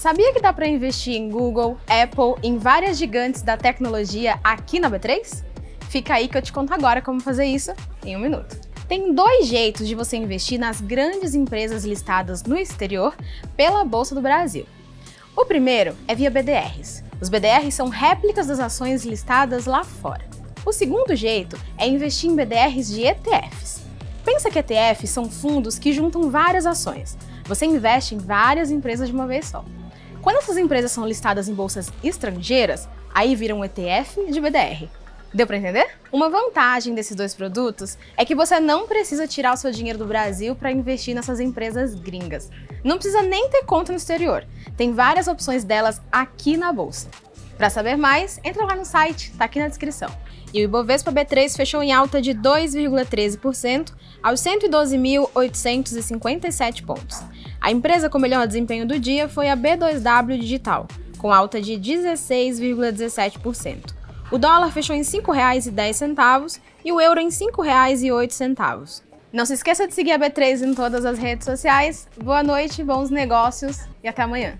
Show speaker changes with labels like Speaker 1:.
Speaker 1: Sabia que dá para investir em Google, Apple, em várias gigantes da tecnologia aqui na B3? Fica aí que eu te conto agora como fazer isso em um minuto. Tem dois jeitos de você investir nas grandes empresas listadas no exterior pela Bolsa do Brasil. O primeiro é via BDRs. Os BDRs são réplicas das ações listadas lá fora. O segundo jeito é investir em BDRs de ETFs. Pensa que ETFs são fundos que juntam várias ações. Você investe em várias empresas de uma vez só. Quando essas empresas são listadas em bolsas estrangeiras, aí viram um ETF de BDR. Deu para entender? Uma vantagem desses dois produtos é que você não precisa tirar o seu dinheiro do Brasil para investir nessas empresas gringas. Não precisa nem ter conta no exterior. Tem várias opções delas aqui na bolsa. Para saber mais, entra lá no site, tá aqui na descrição. E o Ibovespa B3 fechou em alta de 2,13% aos 112.857 pontos. A empresa com melhor desempenho do dia foi a B2W Digital, com alta de 16,17%. O dólar fechou em R$ 5,10 e o euro em R$ 5,08. Não se esqueça de seguir a B3 em todas as redes sociais. Boa noite, bons negócios e até amanhã.